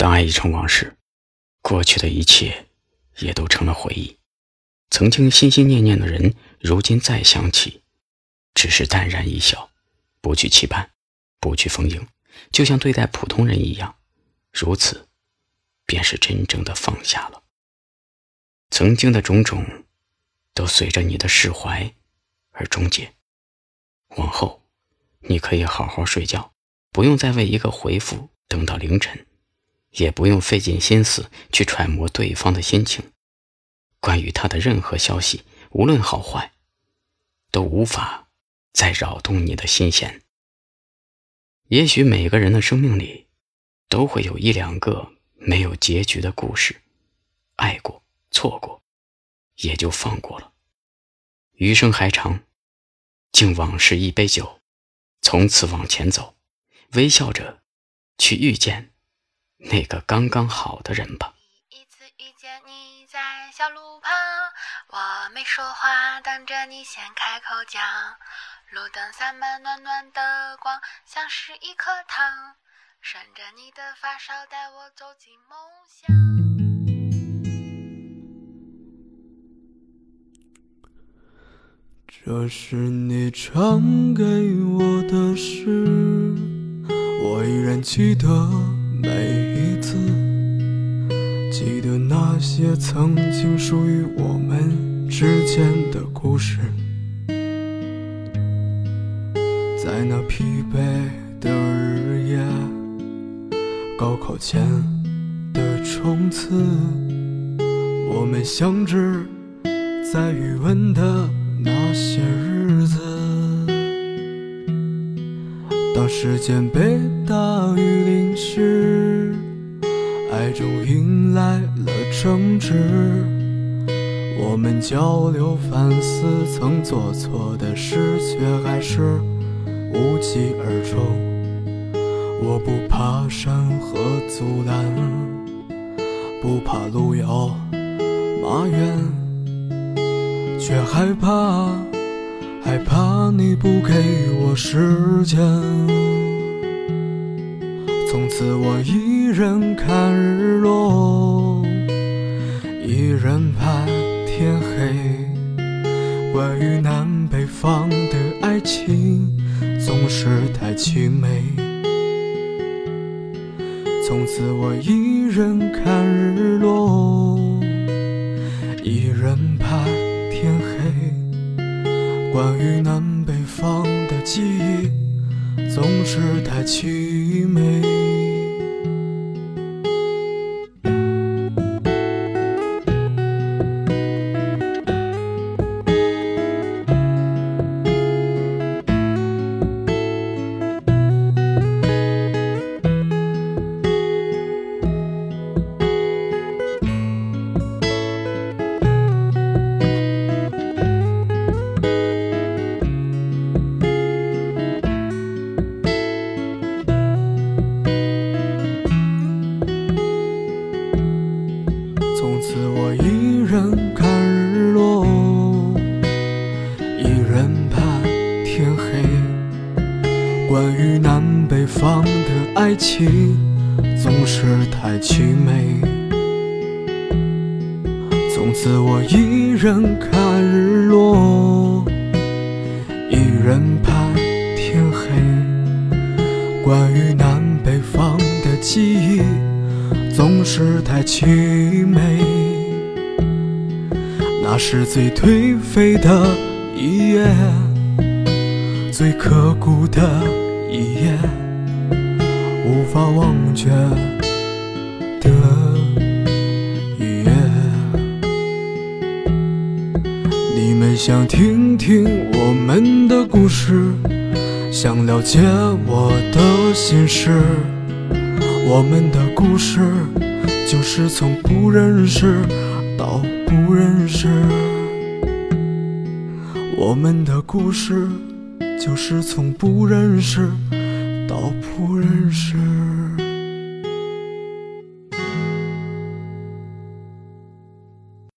当爱已成往事，过去的一切也都成了回忆。曾经心心念念的人，如今再想起，只是淡然一笑，不去期盼，不去逢迎，就像对待普通人一样。如此，便是真正的放下了。曾经的种种，都随着你的释怀而终结。往后，你可以好好睡觉，不用再为一个回复等到凌晨，也不用费尽心思去揣摩对方的心情。关于他的任何消息，无论好坏，都无法再扰动你的心弦。也许每个人的生命里，都会有一两个没有结局的故事，爱过，错过，也就放过了。余生还长。敬往事一杯酒，从此往前走，微笑着去遇见那个刚刚好的人吧。一次遇见你在小路旁，我没说话，等着你先开口讲。路灯洒满暖暖的光，像是一颗糖，顺着你的发梢带我走进梦乡。这是你唱给我的诗，我依然记得每一次，记得那些曾经属于我们之间的故事。在那疲惫的日夜，高考前的冲刺，我们相知在语文的。那些日子，当时间被大雨淋湿，爱中迎来了争执。我们交流反思曾做错的事，却还是无疾而终。我不怕山河阻拦，不怕路遥马远。却害怕，害怕你不给我时间。从此我一人看日落，一人盼天黑。关于南北方的爱情，总是太凄美。从此我一人看日落，一人盼。天黑，关于南北方记忆总是太凄美。人盼天黑关于南北方的爱情总是太凄美。从此我一人看日落，一人盼天黑。关于南北方的记忆总是太凄美。那是最颓废的一夜，最刻骨的。一夜无法忘却的一夜，你们想听听我们的故事，想了解我的心事。我们的故事就是从不认识到不认识，我们的故事。就是从不认识到不认识。